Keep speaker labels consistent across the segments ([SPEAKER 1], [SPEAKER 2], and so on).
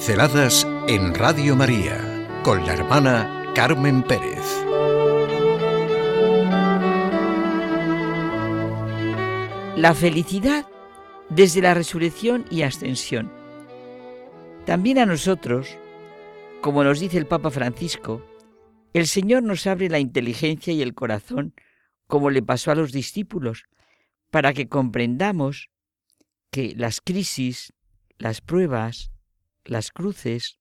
[SPEAKER 1] Pinceladas en Radio María con la hermana Carmen Pérez.
[SPEAKER 2] La felicidad desde la resurrección y ascensión. También a nosotros, como nos dice el Papa Francisco, el Señor nos abre la inteligencia y el corazón, como le pasó a los discípulos, para que comprendamos que las crisis, las pruebas, las cruces,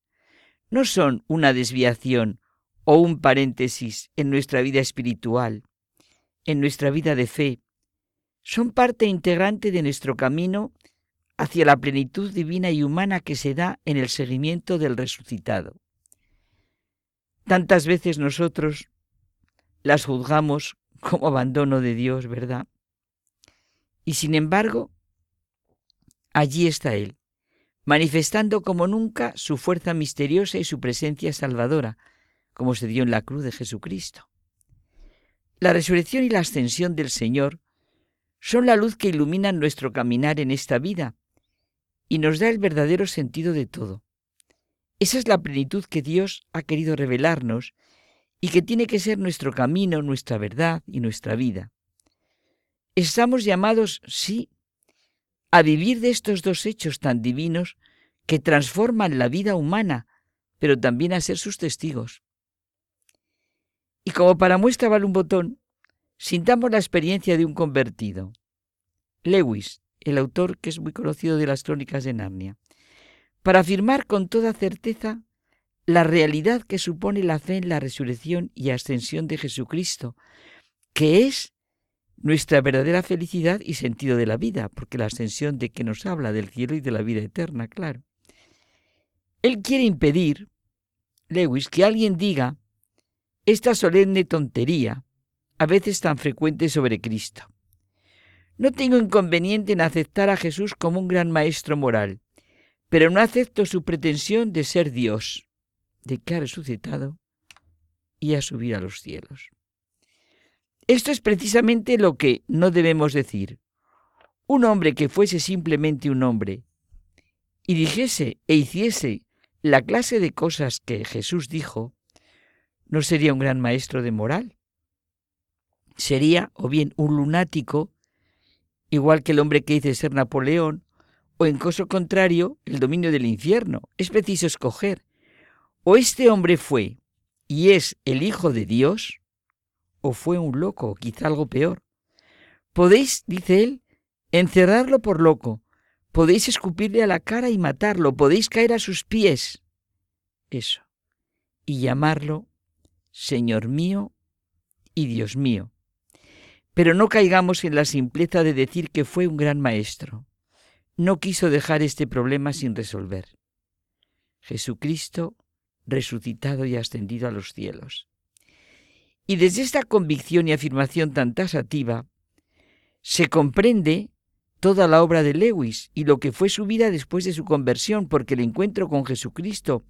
[SPEAKER 2] no son una desviación o un paréntesis en nuestra vida espiritual, en nuestra vida de fe, son parte integrante de nuestro camino hacia la plenitud divina y humana que se da en el seguimiento del resucitado. Tantas veces nosotros las juzgamos como abandono de Dios, ¿verdad? Y sin embargo, allí está Él, manifestando como nunca su fuerza misteriosa y su presencia salvadora, como se dio en la cruz de Jesucristo. La resurrección y la ascensión del Señor son la luz que ilumina nuestro caminar en esta vida y nos da el verdadero sentido de todo. Esa es la plenitud que Dios ha querido revelarnos y que tiene que ser nuestro camino, nuestra verdad y nuestra vida. Estamos llamados, sí, a vivir de estos dos hechos tan divinos que transforman la vida humana, pero también a ser sus testigos. Y como para muestra vale un botón, sintamos la experiencia de un convertido. Lewis, el autor que es muy conocido de las crónicas de Narnia, para afirmar con toda certeza la realidad que supone la fe en la resurrección y ascensión de Jesucristo, que es nuestra verdadera felicidad y sentido de la vida, porque la ascensión de que nos habla del cielo y de la vida eterna, claro. Él quiere impedir, Lewis, que alguien diga esta solemne tontería, a veces tan frecuente sobre Cristo. No tengo inconveniente en aceptar a Jesús como un gran maestro moral, pero no acepto su pretensión de ser Dios, de que ha resucitado y a subir a los cielos. Esto es precisamente lo que no debemos decir. Un hombre que fuese simplemente un hombre y dijese e hiciese la clase de cosas que Jesús dijo, no sería un gran maestro de moral. Sería o bien un lunático, igual que el hombre que dice ser Napoleón, o en caso contrario, el dominio del infierno. Es preciso escoger. O este hombre fue y es el Hijo de Dios, o fue un loco, o quizá algo peor. Podéis, dice él, encerrarlo por loco, podéis escupirle a la cara y matarlo, podéis caer a sus pies. Eso. Y llamarlo Señor mío y Dios mío. Pero no caigamos en la simpleza de decir que fue un gran maestro. No quiso dejar este problema sin resolver. Jesucristo resucitado y ascendido a los cielos. Y desde esta convicción y afirmación tan tasativa, se comprende toda la obra de Lewis y lo que fue su vida después de su conversión, porque el encuentro con Jesucristo,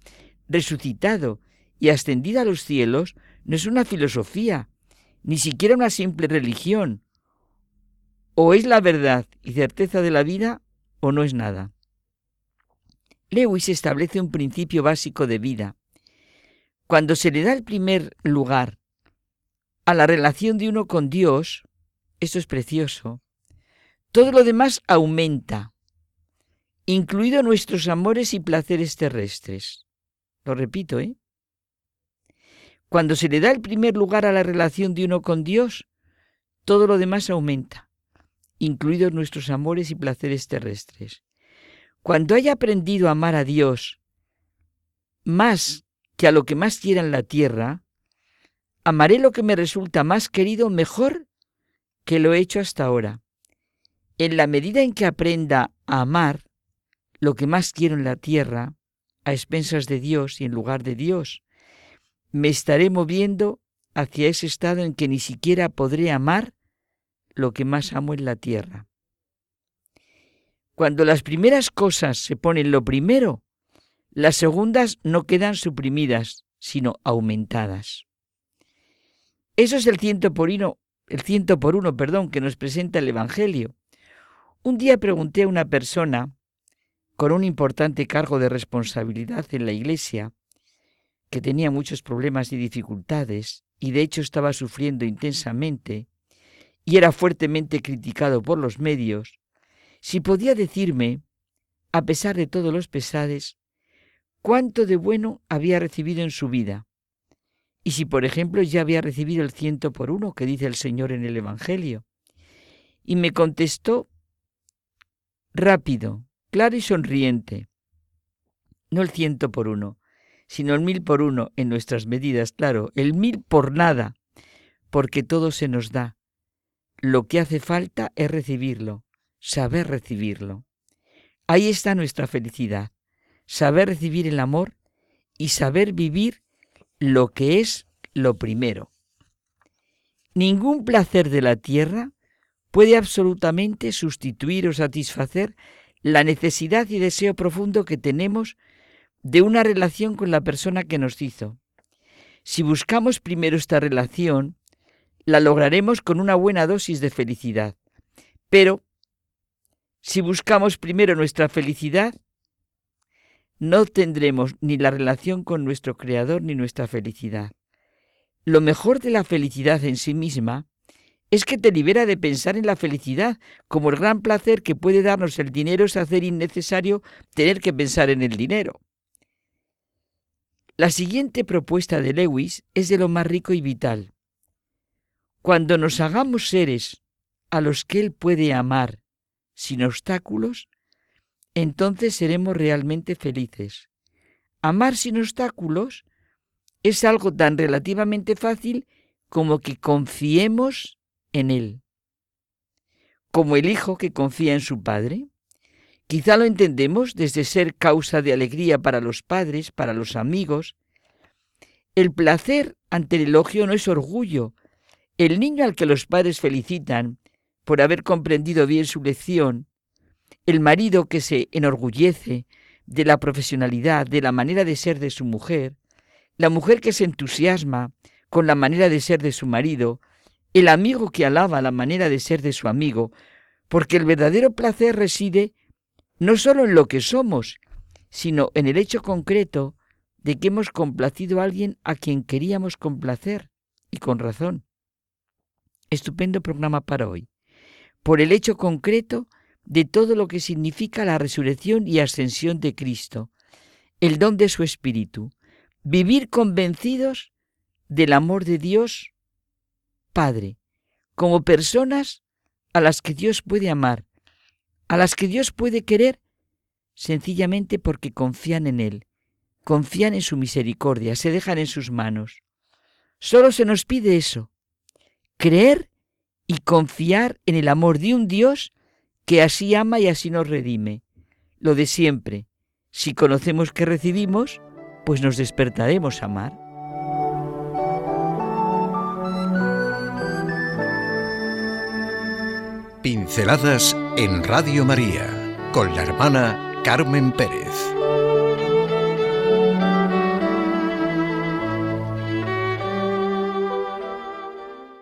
[SPEAKER 2] resucitado y ascendido a los cielos, no es una filosofía, ni siquiera una simple religión. O es la verdad y certeza de la vida, o no es nada. Lewis establece un principio básico de vida. Cuando se le da el primer lugar a la relación de uno con Dios, esto es precioso, todo lo demás aumenta, incluido nuestros amores y placeres terrestres. Lo repito, ¿eh? Cuando se le da el primer lugar a la relación de uno con Dios, todo lo demás aumenta, incluidos nuestros amores y placeres terrestres. Cuando haya aprendido a amar a Dios más que a lo que más quiera en la tierra, Amaré lo que me resulta más querido mejor que lo he hecho hasta ahora. En la medida en que aprenda a amar lo que más quiero en la tierra, a expensas de Dios y en lugar de Dios, me estaré moviendo hacia ese estado en que ni siquiera podré amar lo que más amo en la tierra. Cuando las primeras cosas se ponen lo primero, las segundas no quedan suprimidas, sino aumentadas. Eso es el ciento por uno, el ciento por uno, perdón, que nos presenta el Evangelio. Un día pregunté a una persona con un importante cargo de responsabilidad en la Iglesia, que tenía muchos problemas y dificultades, y de hecho estaba sufriendo intensamente, y era fuertemente criticado por los medios, si podía decirme, a pesar de todos los pesares, cuánto de bueno había recibido en su vida, y si, por ejemplo, ya había recibido el ciento por uno que dice el Señor en el Evangelio. Y me contestó rápido, claro y sonriente, no el ciento por uno, sino el mil por uno en nuestras medidas, claro, el mil por nada, porque todo se nos da. Lo que hace falta es recibirlo, saber recibirlo. Ahí está nuestra felicidad, saber recibir el amor y saber vivir lo que es lo primero. Ningún placer de la tierra puede absolutamente sustituir o satisfacer la necesidad y deseo profundo que tenemos de una relación con la persona que nos hizo. Si buscamos primero esta relación, la lograremos con una buena dosis de felicidad. Pero, si buscamos primero nuestra felicidad, no tendremos ni la relación con nuestro Creador ni nuestra felicidad. Lo mejor de la felicidad en sí misma es que te libera de pensar en la felicidad, como el gran placer que puede darnos el dinero es hacer innecesario tener que pensar en el dinero. La siguiente propuesta de Lewis es de lo más rico y vital. Cuando nos hagamos seres a los que Él puede amar sin obstáculos, entonces seremos realmente felices. Amar sin obstáculos es algo tan relativamente fácil como que confiemos en Él. Como el hijo que confía en su padre. Quizá lo entendemos desde ser causa de alegría para los padres, para los amigos. El placer ante el elogio no es orgullo. El niño al que los padres felicitan por haber comprendido bien su lección el marido que se enorgullece de la profesionalidad, de la manera de ser de su mujer, la mujer que se entusiasma con la manera de ser de su marido, el amigo que alaba la manera de ser de su amigo, porque el verdadero placer reside no solo en lo que somos, sino en el hecho concreto de que hemos complacido a alguien a quien queríamos complacer, y con razón. Estupendo programa para hoy. Por el hecho concreto de todo lo que significa la resurrección y ascensión de Cristo, el don de su Espíritu, vivir convencidos del amor de Dios Padre, como personas a las que Dios puede amar, a las que Dios puede querer, sencillamente porque confían en Él, confían en su misericordia, se dejan en sus manos. Solo se nos pide eso, creer y confiar en el amor de un Dios que así ama y así nos redime. Lo de siempre. Si conocemos que recibimos, pues nos despertaremos a amar.
[SPEAKER 1] Pinceladas en Radio María con la hermana Carmen Pérez.